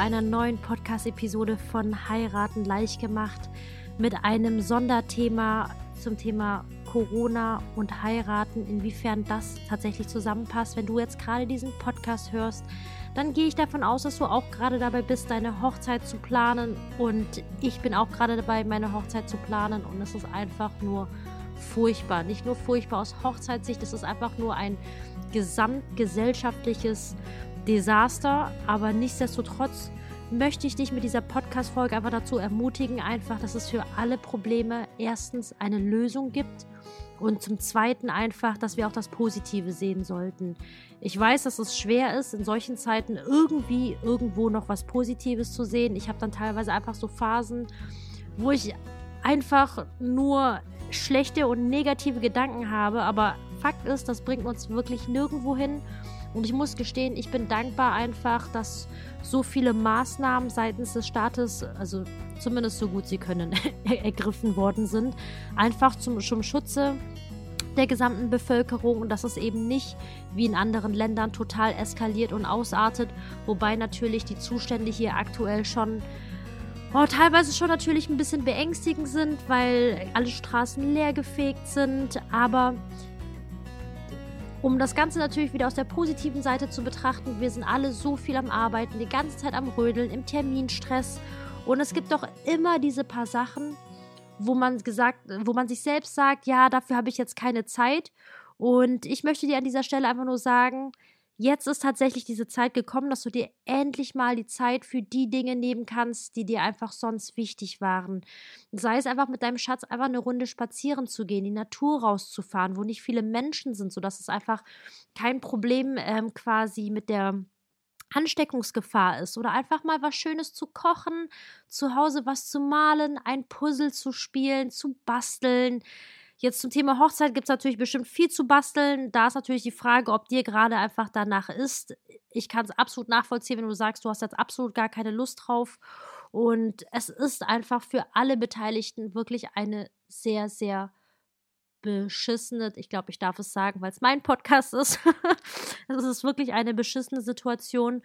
einer neuen Podcast-Episode von Heiraten leicht gemacht mit einem Sonderthema zum Thema Corona und Heiraten, inwiefern das tatsächlich zusammenpasst. Wenn du jetzt gerade diesen Podcast hörst, dann gehe ich davon aus, dass du auch gerade dabei bist, deine Hochzeit zu planen. Und ich bin auch gerade dabei, meine Hochzeit zu planen. Und es ist einfach nur furchtbar. Nicht nur furchtbar aus Hochzeitssicht, es ist einfach nur ein gesamtgesellschaftliches Desaster. Aber nichtsdestotrotz möchte ich dich mit dieser Podcast-Folge einfach dazu ermutigen, einfach, dass es für alle Probleme erstens eine Lösung gibt und zum Zweiten einfach, dass wir auch das Positive sehen sollten. Ich weiß, dass es schwer ist, in solchen Zeiten irgendwie irgendwo noch was Positives zu sehen. Ich habe dann teilweise einfach so Phasen, wo ich einfach nur schlechte und negative Gedanken habe. Aber Fakt ist, das bringt uns wirklich nirgendwo hin. Und ich muss gestehen, ich bin dankbar einfach, dass so viele Maßnahmen seitens des Staates, also zumindest so gut sie können, ergriffen worden sind. Einfach zum, zum Schutze der gesamten Bevölkerung und dass es eben nicht wie in anderen Ländern total eskaliert und ausartet, wobei natürlich die Zustände hier aktuell schon oh, teilweise schon natürlich ein bisschen beängstigend sind, weil alle Straßen leergefegt sind, aber um das Ganze natürlich wieder aus der positiven Seite zu betrachten, wir sind alle so viel am Arbeiten, die ganze Zeit am Rödeln, im Terminstress. Und es gibt doch immer diese paar Sachen, wo man gesagt, wo man sich selbst sagt, ja, dafür habe ich jetzt keine Zeit. Und ich möchte dir an dieser Stelle einfach nur sagen, jetzt ist tatsächlich diese Zeit gekommen, dass du dir endlich mal die Zeit für die Dinge nehmen kannst, die dir einfach sonst wichtig waren. Sei es einfach mit deinem Schatz einfach eine Runde spazieren zu gehen, die Natur rauszufahren, wo nicht viele Menschen sind, sodass es einfach kein Problem ähm, quasi mit der Ansteckungsgefahr ist oder einfach mal was Schönes zu kochen, zu Hause was zu malen, ein Puzzle zu spielen, zu basteln, Jetzt zum Thema Hochzeit gibt es natürlich bestimmt viel zu basteln. Da ist natürlich die Frage, ob dir gerade einfach danach ist. Ich kann es absolut nachvollziehen, wenn du sagst, du hast jetzt absolut gar keine Lust drauf. Und es ist einfach für alle Beteiligten wirklich eine sehr, sehr beschissene, ich glaube, ich darf es sagen, weil es mein Podcast ist. es ist wirklich eine beschissene Situation.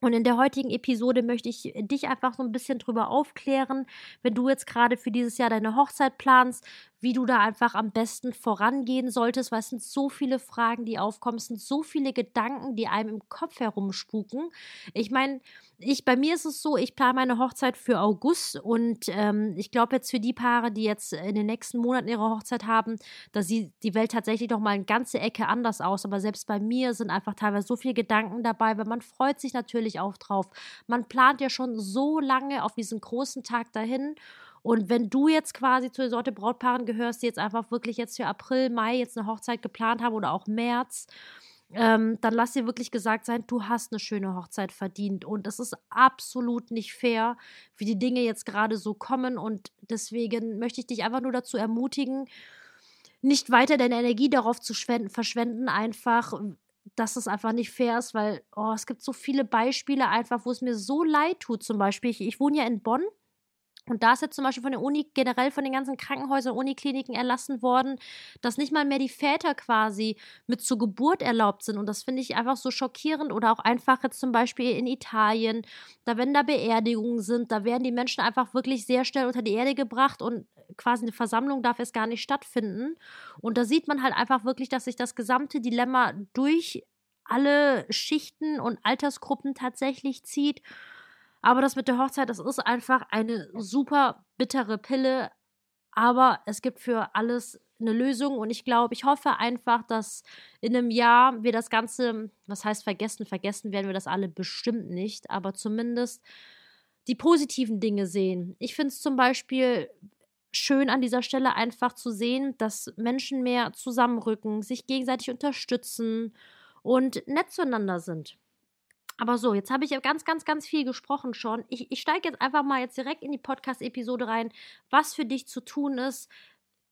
Und in der heutigen Episode möchte ich dich einfach so ein bisschen drüber aufklären, wenn du jetzt gerade für dieses Jahr deine Hochzeit planst, wie du da einfach am besten vorangehen solltest, weil es sind so viele Fragen, die aufkommen, es sind so viele Gedanken, die einem im Kopf herumspuken. Ich meine, ich, bei mir ist es so, ich plane meine Hochzeit für August und ähm, ich glaube jetzt für die Paare, die jetzt in den nächsten Monaten ihre Hochzeit haben, da sieht die Welt tatsächlich noch mal eine ganze Ecke anders aus. Aber selbst bei mir sind einfach teilweise so viele Gedanken dabei, weil man freut sich natürlich auch drauf. Man plant ja schon so lange auf diesen großen Tag dahin und wenn du jetzt quasi zur Sorte Brautpaaren gehörst, die jetzt einfach wirklich jetzt für April, Mai jetzt eine Hochzeit geplant haben oder auch März, ähm, dann lass dir wirklich gesagt sein, du hast eine schöne Hochzeit verdient. Und es ist absolut nicht fair, wie die Dinge jetzt gerade so kommen. Und deswegen möchte ich dich einfach nur dazu ermutigen, nicht weiter deine Energie darauf zu verschwenden, einfach, dass es einfach nicht fair ist, weil oh, es gibt so viele Beispiele einfach, wo es mir so leid tut. Zum Beispiel, ich, ich wohne ja in Bonn und da ist jetzt zum Beispiel von der Uni, generell von den ganzen Krankenhäusern, Unikliniken erlassen worden, dass nicht mal mehr die Väter quasi mit zur Geburt erlaubt sind. Und das finde ich einfach so schockierend. Oder auch einfach jetzt zum Beispiel in Italien, da wenn da Beerdigungen sind, da werden die Menschen einfach wirklich sehr schnell unter die Erde gebracht und quasi eine Versammlung darf es gar nicht stattfinden. Und da sieht man halt einfach wirklich, dass sich das gesamte Dilemma durch alle Schichten und Altersgruppen tatsächlich zieht. Aber das mit der Hochzeit, das ist einfach eine super bittere Pille. Aber es gibt für alles eine Lösung und ich glaube, ich hoffe einfach, dass in einem Jahr wir das Ganze, was heißt vergessen, vergessen werden wir das alle bestimmt nicht, aber zumindest die positiven Dinge sehen. Ich finde es zum Beispiel schön an dieser Stelle einfach zu sehen, dass Menschen mehr zusammenrücken, sich gegenseitig unterstützen und nett zueinander sind. Aber so, jetzt habe ich ja ganz, ganz, ganz viel gesprochen schon. Ich, ich steige jetzt einfach mal jetzt direkt in die Podcast-Episode rein, was für dich zu tun ist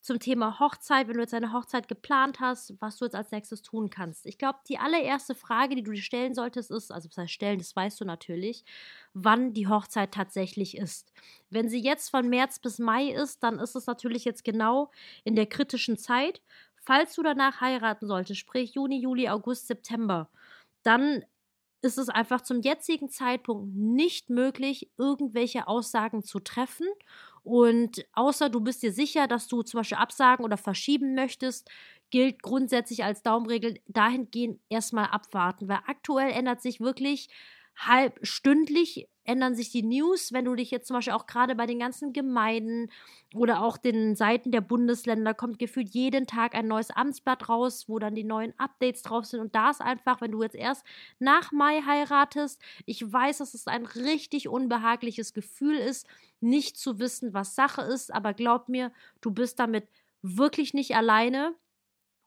zum Thema Hochzeit, wenn du jetzt eine Hochzeit geplant hast, was du jetzt als nächstes tun kannst. Ich glaube, die allererste Frage, die du dir stellen solltest, ist, also was heißt stellen, das weißt du natürlich, wann die Hochzeit tatsächlich ist. Wenn sie jetzt von März bis Mai ist, dann ist es natürlich jetzt genau in der kritischen Zeit. Falls du danach heiraten solltest, sprich Juni, Juli, August, September, dann ist es einfach zum jetzigen Zeitpunkt nicht möglich, irgendwelche Aussagen zu treffen. Und außer du bist dir sicher, dass du zum Beispiel absagen oder verschieben möchtest, gilt grundsätzlich als Daumenregel dahingehend erstmal abwarten, weil aktuell ändert sich wirklich halb stündlich ändern sich die News, wenn du dich jetzt zum Beispiel auch gerade bei den ganzen Gemeinden oder auch den Seiten der Bundesländer kommt gefühlt jeden Tag ein neues Amtsblatt raus, wo dann die neuen Updates drauf sind. Und da ist einfach, wenn du jetzt erst nach Mai heiratest, ich weiß, dass es ein richtig unbehagliches Gefühl ist, nicht zu wissen, was Sache ist, aber glaub mir, du bist damit wirklich nicht alleine.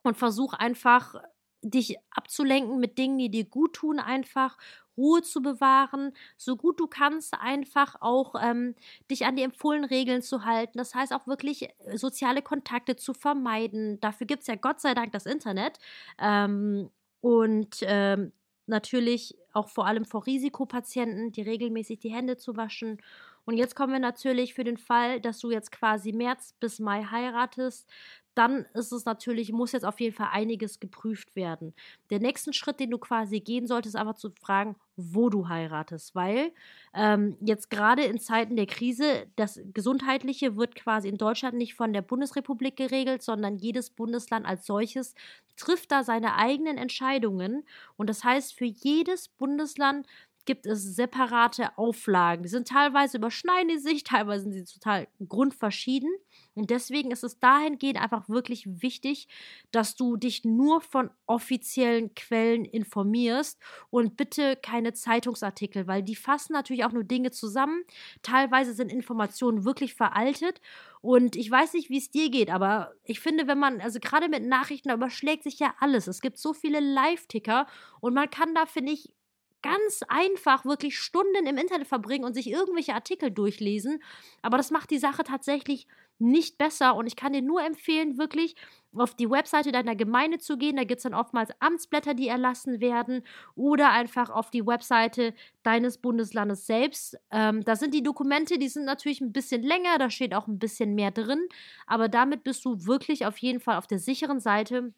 Und versuch einfach dich abzulenken mit Dingen, die dir gut tun, einfach Ruhe zu bewahren, so gut du kannst, einfach auch ähm, dich an die empfohlenen Regeln zu halten. Das heißt auch wirklich äh, soziale Kontakte zu vermeiden. Dafür gibt es ja Gott sei Dank das Internet. Ähm, und ähm, natürlich auch vor allem vor Risikopatienten, die regelmäßig die Hände zu waschen. Und jetzt kommen wir natürlich für den Fall, dass du jetzt quasi März bis Mai heiratest, dann ist es natürlich, muss jetzt auf jeden Fall einiges geprüft werden. Der nächste Schritt, den du quasi gehen solltest, ist einfach zu fragen, wo du heiratest, weil ähm, jetzt gerade in Zeiten der Krise, das Gesundheitliche wird quasi in Deutschland nicht von der Bundesrepublik geregelt, sondern jedes Bundesland als solches trifft da seine eigenen Entscheidungen. Und das heißt, für jedes Bundesland gibt es separate Auflagen. Die sind teilweise überschneiden die sich, teilweise sind sie total grundverschieden. Und deswegen ist es dahingehend einfach wirklich wichtig, dass du dich nur von offiziellen Quellen informierst und bitte keine Zeitungsartikel, weil die fassen natürlich auch nur Dinge zusammen. Teilweise sind Informationen wirklich veraltet. Und ich weiß nicht, wie es dir geht, aber ich finde, wenn man, also gerade mit Nachrichten, da überschlägt sich ja alles. Es gibt so viele Live-Ticker und man kann da, finde ich, ganz einfach wirklich Stunden im Internet verbringen und sich irgendwelche Artikel durchlesen. Aber das macht die Sache tatsächlich nicht besser. Und ich kann dir nur empfehlen, wirklich auf die Webseite deiner Gemeinde zu gehen. Da gibt es dann oftmals Amtsblätter, die erlassen werden. Oder einfach auf die Webseite deines Bundeslandes selbst. Ähm, da sind die Dokumente, die sind natürlich ein bisschen länger, da steht auch ein bisschen mehr drin. Aber damit bist du wirklich auf jeden Fall auf der sicheren Seite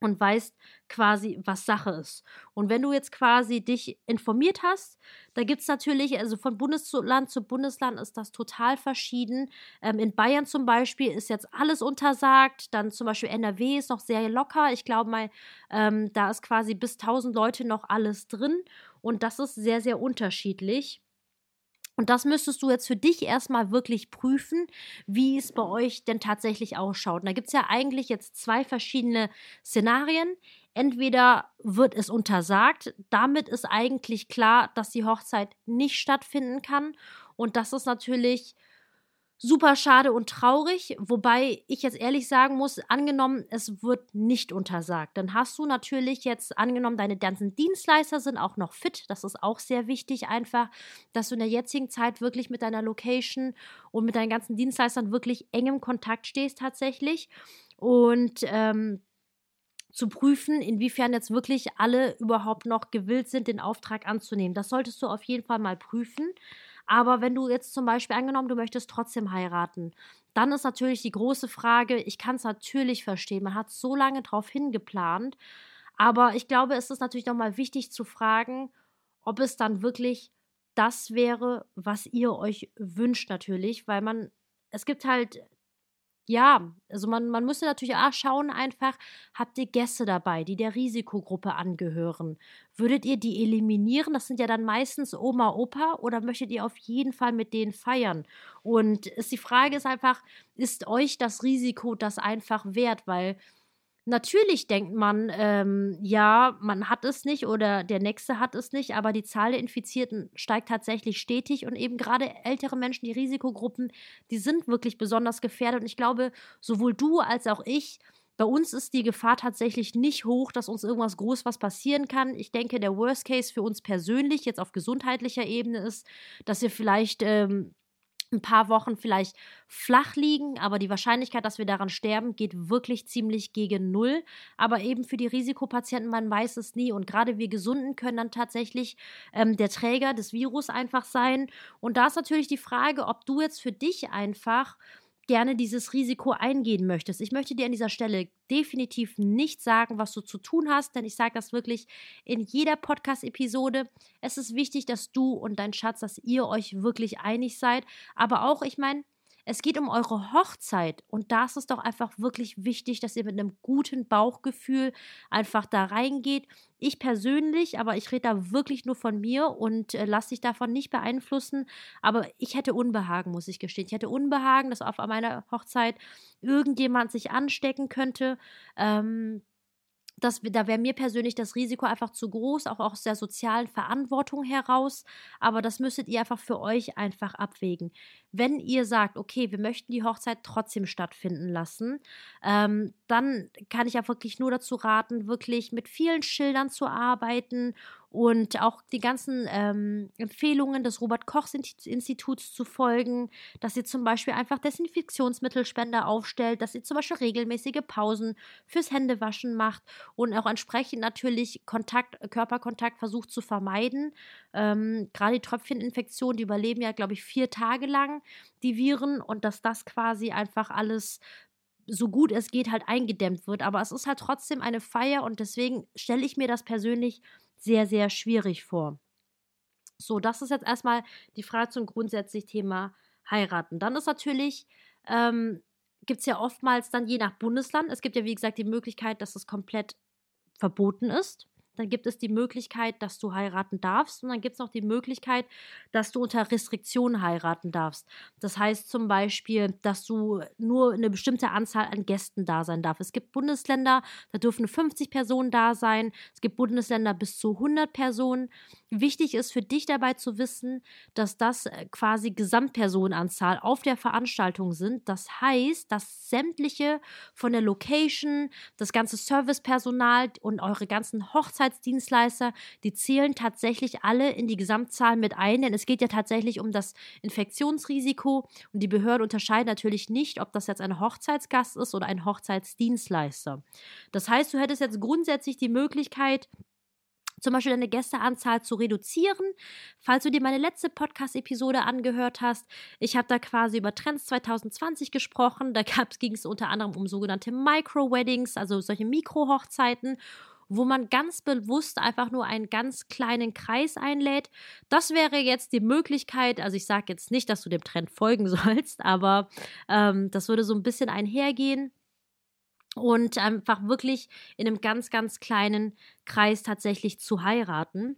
und weißt quasi, was Sache ist. Und wenn du jetzt quasi dich informiert hast, da gibt es natürlich, also von Bundesland zu Bundesland ist das total verschieden. Ähm, in Bayern zum Beispiel ist jetzt alles untersagt, dann zum Beispiel NRW ist noch sehr locker. Ich glaube mal, ähm, da ist quasi bis 1000 Leute noch alles drin und das ist sehr, sehr unterschiedlich. Und das müsstest du jetzt für dich erstmal wirklich prüfen, wie es bei euch denn tatsächlich ausschaut. Und da gibt es ja eigentlich jetzt zwei verschiedene Szenarien. Entweder wird es untersagt, damit ist eigentlich klar, dass die Hochzeit nicht stattfinden kann. Und das ist natürlich super schade und traurig, wobei ich jetzt ehrlich sagen muss, angenommen, es wird nicht untersagt, dann hast du natürlich jetzt angenommen, deine ganzen Dienstleister sind auch noch fit, das ist auch sehr wichtig einfach, dass du in der jetzigen Zeit wirklich mit deiner Location und mit deinen ganzen Dienstleistern wirklich engem Kontakt stehst tatsächlich und ähm, zu prüfen, inwiefern jetzt wirklich alle überhaupt noch gewillt sind, den Auftrag anzunehmen. Das solltest du auf jeden Fall mal prüfen. Aber wenn du jetzt zum Beispiel angenommen, du möchtest trotzdem heiraten, dann ist natürlich die große Frage, ich kann es natürlich verstehen, man hat so lange drauf hingeplant, aber ich glaube, es ist natürlich nochmal wichtig zu fragen, ob es dann wirklich das wäre, was ihr euch wünscht natürlich, weil man, es gibt halt ja, also man, man müsste natürlich auch schauen einfach, habt ihr Gäste dabei, die der Risikogruppe angehören? Würdet ihr die eliminieren? Das sind ja dann meistens Oma, Opa oder möchtet ihr auf jeden Fall mit denen feiern? Und ist die Frage ist einfach, ist euch das Risiko das einfach wert? Weil Natürlich denkt man, ähm, ja, man hat es nicht oder der Nächste hat es nicht, aber die Zahl der Infizierten steigt tatsächlich stetig und eben gerade ältere Menschen, die Risikogruppen, die sind wirklich besonders gefährdet. Und ich glaube, sowohl du als auch ich, bei uns ist die Gefahr tatsächlich nicht hoch, dass uns irgendwas groß was passieren kann. Ich denke, der Worst Case für uns persönlich jetzt auf gesundheitlicher Ebene ist, dass wir vielleicht ähm, ein paar Wochen vielleicht flach liegen, aber die Wahrscheinlichkeit, dass wir daran sterben, geht wirklich ziemlich gegen Null. Aber eben für die Risikopatienten, man weiß es nie. Und gerade wir Gesunden können dann tatsächlich ähm, der Träger des Virus einfach sein. Und da ist natürlich die Frage, ob du jetzt für dich einfach gerne dieses Risiko eingehen möchtest. Ich möchte dir an dieser Stelle definitiv nicht sagen, was du zu tun hast, denn ich sage das wirklich in jeder Podcast-Episode. Es ist wichtig, dass du und dein Schatz, dass ihr euch wirklich einig seid. Aber auch, ich meine, es geht um eure Hochzeit und da ist es doch einfach wirklich wichtig, dass ihr mit einem guten Bauchgefühl einfach da reingeht. Ich persönlich, aber ich rede da wirklich nur von mir und äh, lasse dich davon nicht beeinflussen. Aber ich hätte Unbehagen, muss ich gestehen. Ich hätte Unbehagen, dass auf meiner Hochzeit irgendjemand sich anstecken könnte. Ähm, das, da wäre mir persönlich das Risiko einfach zu groß, auch aus der sozialen Verantwortung heraus. Aber das müsstet ihr einfach für euch einfach abwägen. Wenn ihr sagt, okay, wir möchten die Hochzeit trotzdem stattfinden lassen, ähm, dann kann ich ja wirklich nur dazu raten, wirklich mit vielen Schildern zu arbeiten und auch die ganzen ähm, Empfehlungen des Robert-Koch-Instituts zu folgen, dass ihr zum Beispiel einfach Desinfektionsmittelspender aufstellt, dass ihr zum Beispiel regelmäßige Pausen fürs Händewaschen macht und auch entsprechend natürlich Kontakt, Körperkontakt versucht zu vermeiden. Ähm, Gerade die Tröpfcheninfektion, die überleben ja, glaube ich, vier Tage lang, die Viren, und dass das quasi einfach alles so gut es geht halt eingedämmt wird. Aber es ist halt trotzdem eine Feier und deswegen stelle ich mir das persönlich sehr, sehr schwierig vor. So, das ist jetzt erstmal die Frage zum grundsätzlichen Thema heiraten. Dann ist natürlich, ähm, gibt es ja oftmals dann je nach Bundesland, es gibt ja wie gesagt die Möglichkeit, dass es komplett verboten ist dann gibt es die Möglichkeit, dass du heiraten darfst und dann gibt es noch die Möglichkeit, dass du unter Restriktionen heiraten darfst. Das heißt zum Beispiel, dass du nur eine bestimmte Anzahl an Gästen da sein darfst. Es gibt Bundesländer, da dürfen 50 Personen da sein. Es gibt Bundesländer bis zu 100 Personen. Wichtig ist für dich dabei zu wissen, dass das äh, quasi Gesamtpersonenanzahl auf der Veranstaltung sind. Das heißt, dass sämtliche von der Location, das ganze Servicepersonal und eure ganzen Hochzeitsdienstleister, die zählen tatsächlich alle in die Gesamtzahl mit ein, denn es geht ja tatsächlich um das Infektionsrisiko und die Behörde unterscheidet natürlich nicht, ob das jetzt ein Hochzeitsgast ist oder ein Hochzeitsdienstleister. Das heißt, du hättest jetzt grundsätzlich die Möglichkeit, zum Beispiel deine Gästeanzahl zu reduzieren. Falls du dir meine letzte Podcast-Episode angehört hast, ich habe da quasi über Trends 2020 gesprochen. Da ging es unter anderem um sogenannte Micro-Weddings, also solche Mikro-Hochzeiten wo man ganz bewusst einfach nur einen ganz kleinen Kreis einlädt. Das wäre jetzt die Möglichkeit, also ich sage jetzt nicht, dass du dem Trend folgen sollst, aber ähm, das würde so ein bisschen einhergehen und einfach wirklich in einem ganz, ganz kleinen Kreis tatsächlich zu heiraten.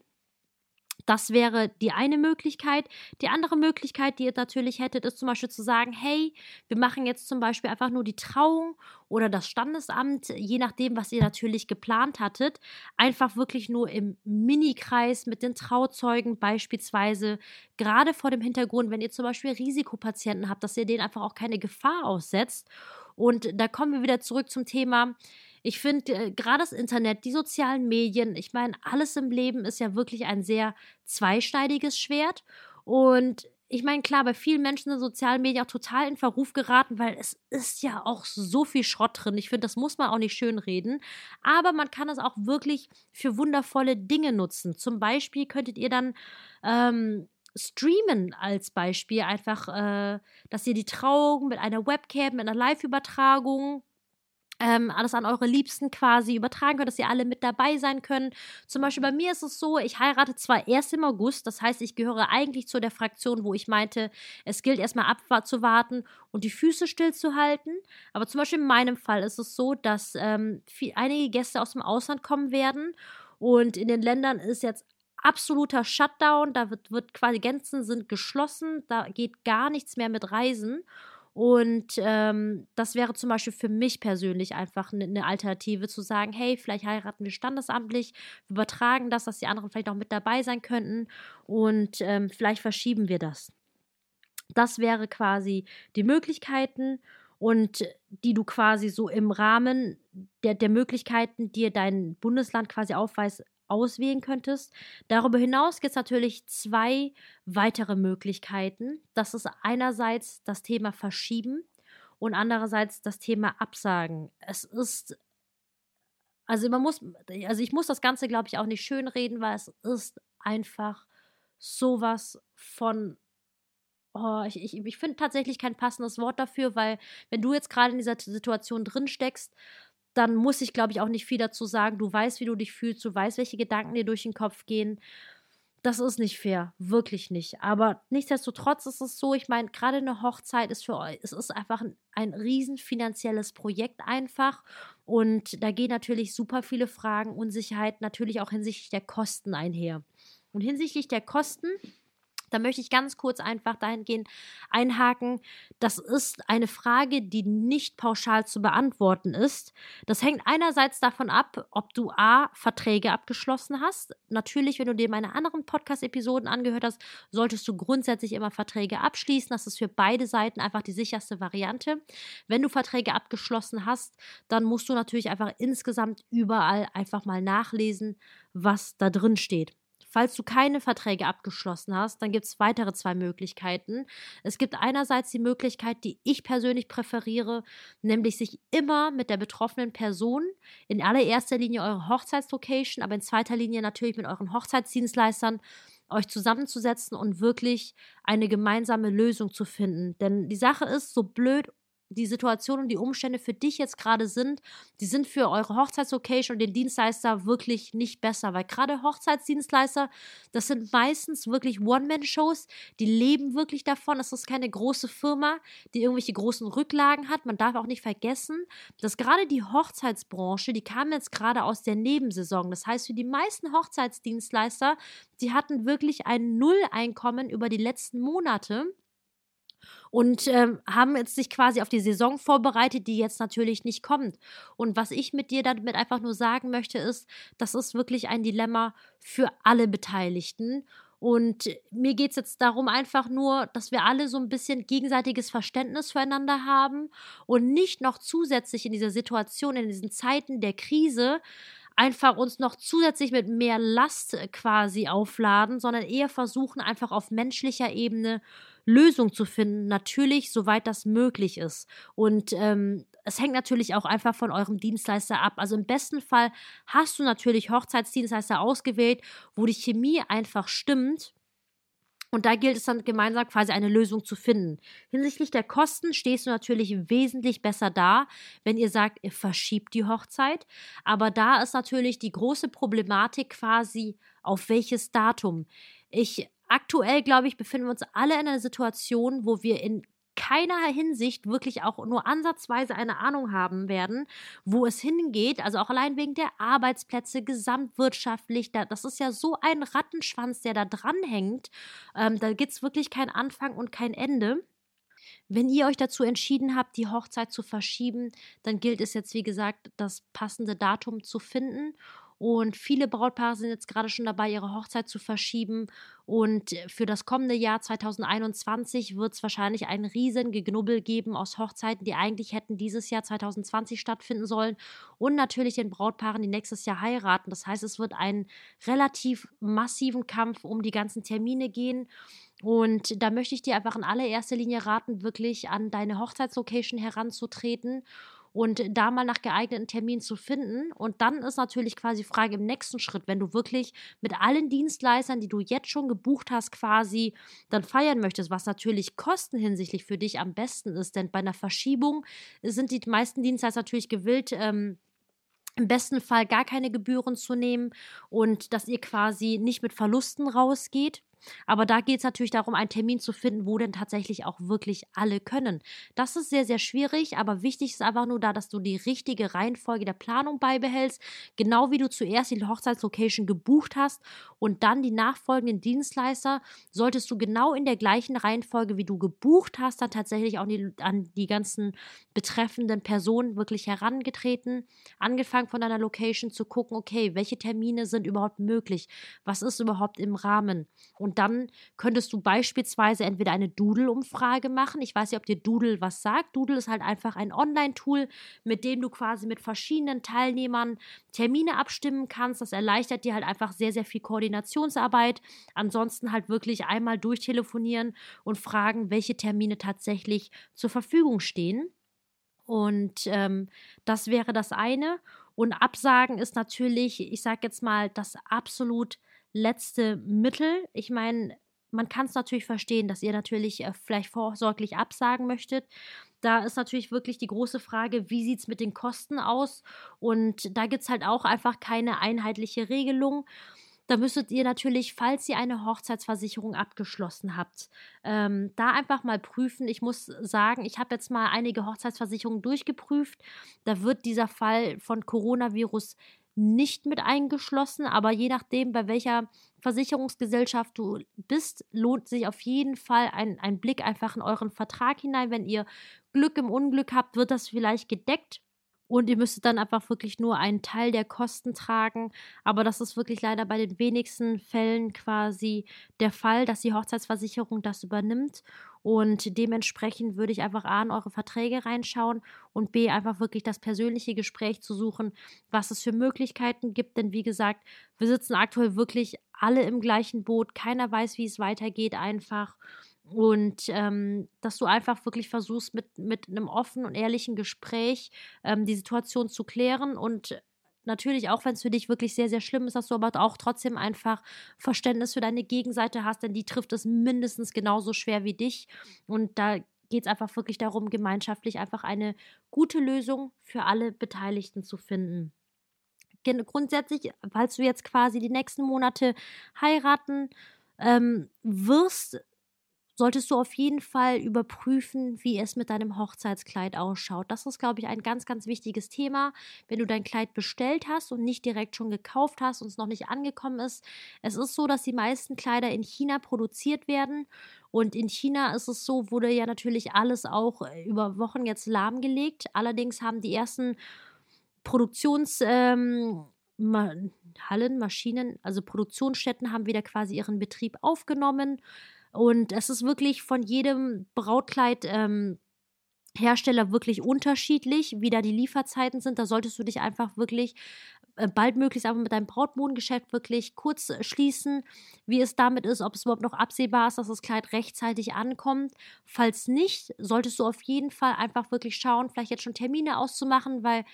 Das wäre die eine Möglichkeit. Die andere Möglichkeit, die ihr natürlich hättet, ist zum Beispiel zu sagen, hey, wir machen jetzt zum Beispiel einfach nur die Trauung oder das Standesamt, je nachdem, was ihr natürlich geplant hattet, einfach wirklich nur im Minikreis mit den Trauzeugen beispielsweise, gerade vor dem Hintergrund, wenn ihr zum Beispiel Risikopatienten habt, dass ihr denen einfach auch keine Gefahr aussetzt und da kommen wir wieder zurück zum Thema. Ich finde äh, gerade das Internet, die sozialen Medien, ich meine, alles im Leben ist ja wirklich ein sehr zweischneidiges Schwert. Und ich meine, klar, bei vielen Menschen sind sozialen Medien auch total in Verruf geraten, weil es ist ja auch so viel Schrott drin. Ich finde, das muss man auch nicht schönreden. Aber man kann es auch wirklich für wundervolle Dinge nutzen. Zum Beispiel könntet ihr dann ähm, Streamen als Beispiel einfach, äh, dass ihr die Trauung mit einer Webcam, mit einer Live-Übertragung ähm, alles an eure Liebsten quasi übertragen könnt, dass ihr alle mit dabei sein könnt. Zum Beispiel bei mir ist es so, ich heirate zwar erst im August, das heißt, ich gehöre eigentlich zu der Fraktion, wo ich meinte, es gilt erstmal abzuwarten und die Füße stillzuhalten. Aber zum Beispiel in meinem Fall ist es so, dass ähm, viel, einige Gäste aus dem Ausland kommen werden und in den Ländern ist jetzt absoluter Shutdown. Da wird, wird quasi Grenzen sind geschlossen. Da geht gar nichts mehr mit Reisen. Und ähm, das wäre zum Beispiel für mich persönlich einfach eine ne Alternative zu sagen, hey, vielleicht heiraten wir standesamtlich, wir übertragen das, dass die anderen vielleicht auch mit dabei sein könnten und ähm, vielleicht verschieben wir das. Das wäre quasi die Möglichkeiten und die du quasi so im Rahmen der, der Möglichkeiten, die dein Bundesland quasi aufweist, auswählen könntest. Darüber hinaus gibt es natürlich zwei weitere Möglichkeiten. Das ist einerseits das Thema Verschieben und andererseits das Thema Absagen. Es ist also man muss, also ich muss das Ganze, glaube ich, auch nicht schönreden, weil es ist einfach sowas von oh, ich, ich, ich finde tatsächlich kein passendes Wort dafür, weil wenn du jetzt gerade in dieser Situation drin steckst, dann muss ich, glaube ich, auch nicht viel dazu sagen. Du weißt, wie du dich fühlst, du weißt, welche Gedanken dir durch den Kopf gehen. Das ist nicht fair, wirklich nicht. Aber nichtsdestotrotz ist es so, ich meine, gerade eine Hochzeit ist für euch, es ist einfach ein, ein riesen finanzielles Projekt einfach. Und da gehen natürlich super viele Fragen, Unsicherheit, natürlich auch hinsichtlich der Kosten einher. Und hinsichtlich der Kosten da möchte ich ganz kurz einfach dahingehend einhaken. Das ist eine Frage, die nicht pauschal zu beantworten ist. Das hängt einerseits davon ab, ob du A, Verträge abgeschlossen hast. Natürlich, wenn du dir meine anderen Podcast-Episoden angehört hast, solltest du grundsätzlich immer Verträge abschließen. Das ist für beide Seiten einfach die sicherste Variante. Wenn du Verträge abgeschlossen hast, dann musst du natürlich einfach insgesamt überall einfach mal nachlesen, was da drin steht. Falls du keine Verträge abgeschlossen hast, dann gibt es weitere zwei Möglichkeiten. Es gibt einerseits die Möglichkeit, die ich persönlich präferiere, nämlich sich immer mit der betroffenen Person in allererster Linie eure Hochzeitslocation, aber in zweiter Linie natürlich mit euren Hochzeitsdienstleistern euch zusammenzusetzen und wirklich eine gemeinsame Lösung zu finden. Denn die Sache ist, so blöd die Situation und die Umstände für dich jetzt gerade sind, die sind für eure Hochzeitslocation und den Dienstleister wirklich nicht besser, weil gerade Hochzeitsdienstleister, das sind meistens wirklich One-Man-Shows, die leben wirklich davon. Es ist keine große Firma, die irgendwelche großen Rücklagen hat. Man darf auch nicht vergessen, dass gerade die Hochzeitsbranche, die kam jetzt gerade aus der Nebensaison. Das heißt, für die meisten Hochzeitsdienstleister, die hatten wirklich ein Nulleinkommen über die letzten Monate und ähm, haben jetzt sich quasi auf die Saison vorbereitet, die jetzt natürlich nicht kommt. Und was ich mit dir damit einfach nur sagen möchte, ist, das ist wirklich ein Dilemma für alle Beteiligten. Und mir geht es jetzt darum einfach nur, dass wir alle so ein bisschen gegenseitiges Verständnis füreinander haben und nicht noch zusätzlich in dieser Situation, in diesen Zeiten der Krise, einfach uns noch zusätzlich mit mehr Last quasi aufladen, sondern eher versuchen, einfach auf menschlicher Ebene Lösung zu finden, natürlich, soweit das möglich ist. Und ähm, es hängt natürlich auch einfach von eurem Dienstleister ab. Also im besten Fall hast du natürlich Hochzeitsdienstleister ausgewählt, wo die Chemie einfach stimmt. Und da gilt es dann gemeinsam quasi eine Lösung zu finden. Hinsichtlich der Kosten stehst du natürlich wesentlich besser da, wenn ihr sagt, ihr verschiebt die Hochzeit. Aber da ist natürlich die große Problematik quasi, auf welches Datum. Ich aktuell, glaube ich, befinden wir uns alle in einer Situation, wo wir in keiner Hinsicht wirklich auch nur ansatzweise eine Ahnung haben werden, wo es hingeht. Also auch allein wegen der Arbeitsplätze, gesamtwirtschaftlich. das ist ja so ein Rattenschwanz, der da dranhängt. Ähm, da gibt es wirklich kein Anfang und kein Ende. Wenn ihr euch dazu entschieden habt, die Hochzeit zu verschieben, dann gilt es jetzt, wie gesagt, das passende Datum zu finden. Und viele Brautpaare sind jetzt gerade schon dabei, ihre Hochzeit zu verschieben. Und für das kommende Jahr 2021 wird es wahrscheinlich ein riesen Gegnubbel geben aus Hochzeiten, die eigentlich hätten dieses Jahr 2020 stattfinden sollen. Und natürlich den Brautpaaren, die nächstes Jahr heiraten. Das heißt, es wird einen relativ massiven Kampf um die ganzen Termine gehen. Und da möchte ich dir einfach in allererster Linie raten, wirklich an deine Hochzeitslocation heranzutreten und da mal nach geeigneten Terminen zu finden. Und dann ist natürlich quasi Frage im nächsten Schritt, wenn du wirklich mit allen Dienstleistern, die du jetzt schon gebucht hast, quasi dann feiern möchtest, was natürlich kostenhinsichtlich für dich am besten ist. Denn bei einer Verschiebung sind die meisten Dienstleister natürlich gewillt, ähm, im besten Fall gar keine Gebühren zu nehmen und dass ihr quasi nicht mit Verlusten rausgeht. Aber da geht es natürlich darum, einen Termin zu finden, wo denn tatsächlich auch wirklich alle können. Das ist sehr, sehr schwierig, aber wichtig ist einfach nur da, dass du die richtige Reihenfolge der Planung beibehältst, genau wie du zuerst die Hochzeitslocation gebucht hast und dann die nachfolgenden Dienstleister, solltest du genau in der gleichen Reihenfolge, wie du gebucht hast, dann tatsächlich auch die, an die ganzen betreffenden Personen wirklich herangetreten, angefangen von deiner Location zu gucken, okay, welche Termine sind überhaupt möglich, was ist überhaupt im Rahmen? Und und dann könntest du beispielsweise entweder eine Doodle-Umfrage machen. Ich weiß nicht, ob dir Doodle was sagt. Doodle ist halt einfach ein Online-Tool, mit dem du quasi mit verschiedenen Teilnehmern Termine abstimmen kannst. Das erleichtert dir halt einfach sehr, sehr viel Koordinationsarbeit. Ansonsten halt wirklich einmal durchtelefonieren und fragen, welche Termine tatsächlich zur Verfügung stehen. Und ähm, das wäre das eine. Und Absagen ist natürlich, ich sage jetzt mal, das absolut letzte Mittel. Ich meine, man kann es natürlich verstehen, dass ihr natürlich äh, vielleicht vorsorglich absagen möchtet. Da ist natürlich wirklich die große Frage, wie sieht es mit den Kosten aus? Und da gibt es halt auch einfach keine einheitliche Regelung. Da müsstet ihr natürlich, falls ihr eine Hochzeitsversicherung abgeschlossen habt, ähm, da einfach mal prüfen. Ich muss sagen, ich habe jetzt mal einige Hochzeitsversicherungen durchgeprüft. Da wird dieser Fall von Coronavirus nicht mit eingeschlossen, aber je nachdem, bei welcher Versicherungsgesellschaft du bist, lohnt sich auf jeden Fall ein, ein Blick einfach in euren Vertrag hinein. Wenn ihr Glück im Unglück habt, wird das vielleicht gedeckt. Und ihr müsstet dann einfach wirklich nur einen Teil der Kosten tragen. Aber das ist wirklich leider bei den wenigsten Fällen quasi der Fall, dass die Hochzeitsversicherung das übernimmt. Und dementsprechend würde ich einfach A in eure Verträge reinschauen und B einfach wirklich das persönliche Gespräch zu suchen, was es für Möglichkeiten gibt. Denn wie gesagt, wir sitzen aktuell wirklich alle im gleichen Boot. Keiner weiß, wie es weitergeht einfach. Und ähm, dass du einfach wirklich versuchst, mit, mit einem offenen und ehrlichen Gespräch ähm, die Situation zu klären und natürlich auch, wenn es für dich wirklich sehr, sehr schlimm ist, dass du aber auch trotzdem einfach Verständnis für deine Gegenseite hast, denn die trifft es mindestens genauso schwer wie dich. Und da geht es einfach wirklich darum, gemeinschaftlich einfach eine gute Lösung für alle Beteiligten zu finden. Grundsätzlich, falls du jetzt quasi die nächsten Monate heiraten ähm, wirst, solltest du auf jeden Fall überprüfen, wie es mit deinem Hochzeitskleid ausschaut. Das ist, glaube ich, ein ganz, ganz wichtiges Thema. Wenn du dein Kleid bestellt hast und nicht direkt schon gekauft hast und es noch nicht angekommen ist. Es ist so, dass die meisten Kleider in China produziert werden. Und in China ist es so, wurde ja natürlich alles auch äh, über Wochen jetzt lahmgelegt. Allerdings haben die ersten Produktions... Ähm, Hallen, Maschinen, also Produktionsstätten haben wieder quasi ihren Betrieb aufgenommen. Und es ist wirklich von jedem Brautkleid. Ähm, Hersteller wirklich unterschiedlich, wie da die Lieferzeiten sind. Da solltest du dich einfach wirklich äh, baldmöglichst aber mit deinem Brautmodengeschäft wirklich kurz schließen, wie es damit ist, ob es überhaupt noch absehbar ist, dass das Kleid rechtzeitig ankommt. Falls nicht, solltest du auf jeden Fall einfach wirklich schauen, vielleicht jetzt schon Termine auszumachen, weil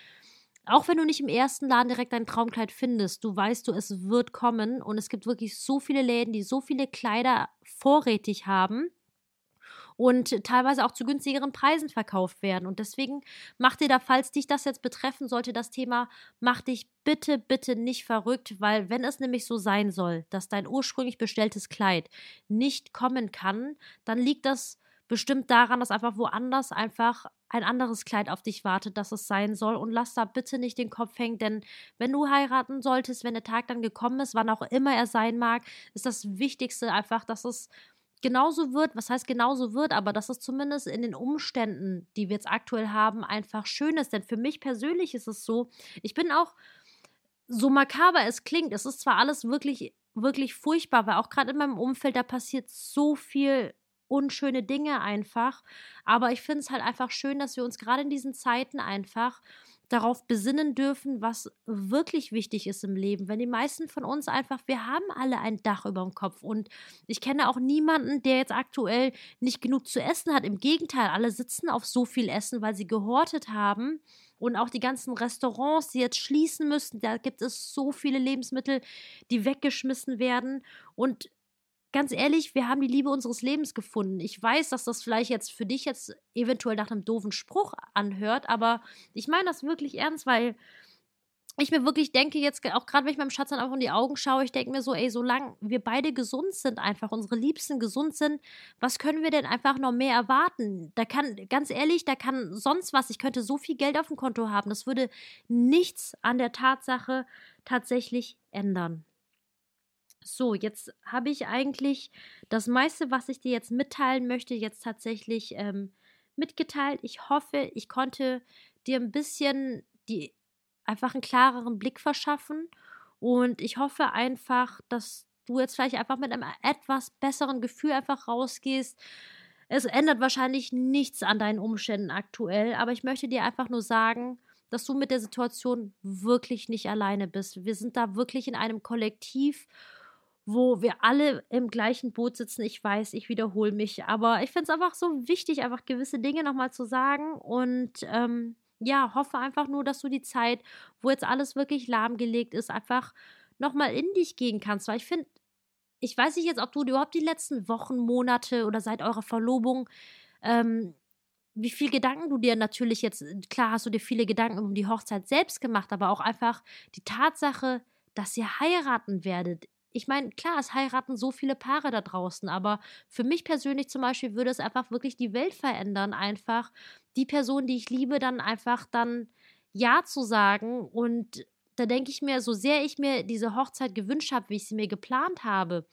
auch wenn du nicht im ersten Laden direkt dein Traumkleid findest, du weißt du, es wird kommen und es gibt wirklich so viele Läden, die so viele Kleider vorrätig haben und teilweise auch zu günstigeren Preisen verkauft werden. Und deswegen mach dir da, falls dich das jetzt betreffen sollte, das Thema, mach dich bitte, bitte nicht verrückt, weil wenn es nämlich so sein soll, dass dein ursprünglich bestelltes Kleid nicht kommen kann, dann liegt das bestimmt daran, dass einfach woanders einfach ein anderes Kleid auf dich wartet, dass es sein soll. Und lass da bitte nicht den Kopf hängen, denn wenn du heiraten solltest, wenn der Tag dann gekommen ist, wann auch immer er sein mag, ist das Wichtigste einfach, dass es genauso wird, was heißt genauso wird, aber dass es zumindest in den Umständen, die wir jetzt aktuell haben, einfach schön ist. Denn für mich persönlich ist es so, ich bin auch, so makaber es klingt, es ist zwar alles wirklich, wirklich furchtbar, weil auch gerade in meinem Umfeld, da passiert so viel unschöne Dinge einfach. Aber ich finde es halt einfach schön, dass wir uns gerade in diesen Zeiten einfach darauf besinnen dürfen, was wirklich wichtig ist im Leben. Wenn die meisten von uns einfach, wir haben alle ein Dach über dem Kopf und ich kenne auch niemanden, der jetzt aktuell nicht genug zu essen hat. Im Gegenteil, alle sitzen auf so viel Essen, weil sie gehortet haben. Und auch die ganzen Restaurants, die jetzt schließen müssen, da gibt es so viele Lebensmittel, die weggeschmissen werden. Und ganz ehrlich, wir haben die Liebe unseres Lebens gefunden. Ich weiß, dass das vielleicht jetzt für dich jetzt eventuell nach einem doofen Spruch anhört, aber ich meine das wirklich ernst, weil ich mir wirklich denke, jetzt auch gerade wenn ich meinem Schatz dann einfach in die Augen schaue, ich denke mir so, ey, solange wir beide gesund sind, einfach unsere Liebsten gesund sind, was können wir denn einfach noch mehr erwarten? Da kann, ganz ehrlich, da kann sonst was, ich könnte so viel Geld auf dem Konto haben, das würde nichts an der Tatsache tatsächlich ändern. So, jetzt habe ich eigentlich das meiste, was ich dir jetzt mitteilen möchte, jetzt tatsächlich ähm, mitgeteilt. Ich hoffe, ich konnte dir ein bisschen die einfach einen klareren Blick verschaffen und ich hoffe einfach, dass du jetzt vielleicht einfach mit einem etwas besseren Gefühl einfach rausgehst. Es ändert wahrscheinlich nichts an deinen Umständen aktuell, aber ich möchte dir einfach nur sagen, dass du mit der Situation wirklich nicht alleine bist. Wir sind da wirklich in einem Kollektiv wo wir alle im gleichen Boot sitzen. Ich weiß, ich wiederhole mich, aber ich finde es einfach so wichtig, einfach gewisse Dinge nochmal zu sagen und ähm, ja, hoffe einfach nur, dass du die Zeit, wo jetzt alles wirklich lahmgelegt ist, einfach nochmal in dich gehen kannst, weil ich finde, ich weiß nicht jetzt, ob du überhaupt die letzten Wochen, Monate oder seit eurer Verlobung, ähm, wie viel Gedanken du dir natürlich jetzt, klar hast du dir viele Gedanken um die Hochzeit selbst gemacht, aber auch einfach die Tatsache, dass ihr heiraten werdet. Ich meine, klar, es heiraten so viele Paare da draußen, aber für mich persönlich zum Beispiel würde es einfach wirklich die Welt verändern, einfach die Person, die ich liebe, dann einfach dann Ja zu sagen. Und da denke ich mir, so sehr ich mir diese Hochzeit gewünscht habe, wie ich sie mir geplant habe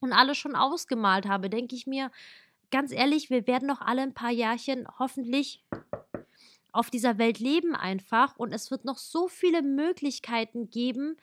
und alles schon ausgemalt habe, denke ich mir, ganz ehrlich, wir werden noch alle ein paar Jahrchen hoffentlich auf dieser Welt leben einfach. Und es wird noch so viele Möglichkeiten geben,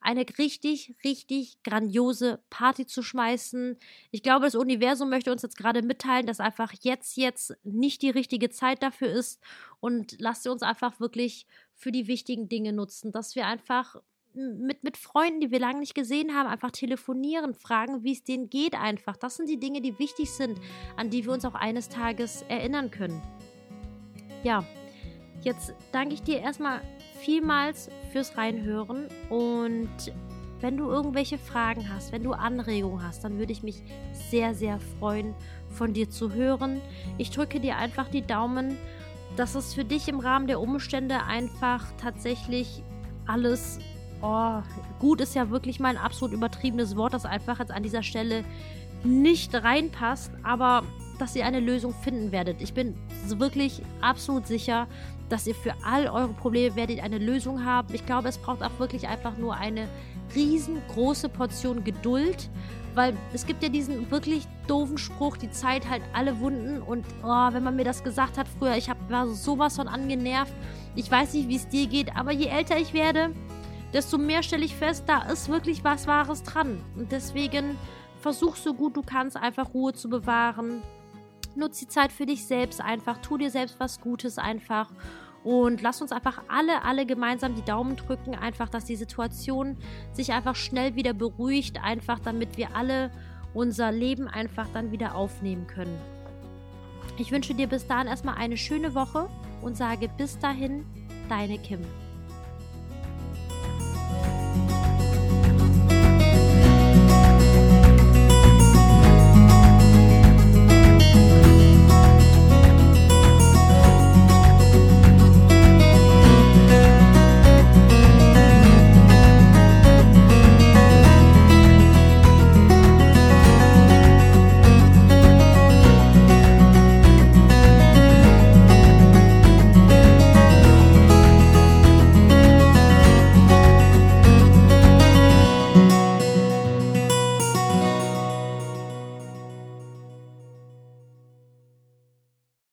eine richtig, richtig grandiose Party zu schmeißen. Ich glaube, das Universum möchte uns jetzt gerade mitteilen, dass einfach jetzt, jetzt nicht die richtige Zeit dafür ist und lasst uns einfach wirklich für die wichtigen Dinge nutzen, dass wir einfach mit, mit Freunden, die wir lange nicht gesehen haben, einfach telefonieren, fragen, wie es denen geht einfach. Das sind die Dinge, die wichtig sind, an die wir uns auch eines Tages erinnern können. Ja, jetzt danke ich dir erstmal vielmals fürs Reinhören und wenn du irgendwelche Fragen hast, wenn du Anregungen hast, dann würde ich mich sehr, sehr freuen, von dir zu hören. Ich drücke dir einfach die Daumen, dass es für dich im Rahmen der Umstände einfach tatsächlich alles, oh, gut ist ja wirklich mal ein absolut übertriebenes Wort, das einfach jetzt an dieser Stelle nicht reinpasst, aber dass ihr eine Lösung finden werdet. Ich bin wirklich absolut sicher, dass ihr für all eure Probleme werdet eine Lösung haben. Ich glaube, es braucht auch wirklich einfach nur eine riesengroße Portion Geduld, weil es gibt ja diesen wirklich doofen Spruch, die Zeit halt alle Wunden und oh, wenn man mir das gesagt hat früher, ich hab, war sowas von angenervt. Ich weiß nicht, wie es dir geht, aber je älter ich werde, desto mehr stelle ich fest, da ist wirklich was Wahres dran. Und deswegen versuch so gut du kannst, einfach Ruhe zu bewahren, nutz die Zeit für dich selbst einfach, tu dir selbst was Gutes einfach und lass uns einfach alle, alle gemeinsam die Daumen drücken, einfach, dass die Situation sich einfach schnell wieder beruhigt, einfach damit wir alle unser Leben einfach dann wieder aufnehmen können. Ich wünsche dir bis dahin erstmal eine schöne Woche und sage bis dahin, deine Kim.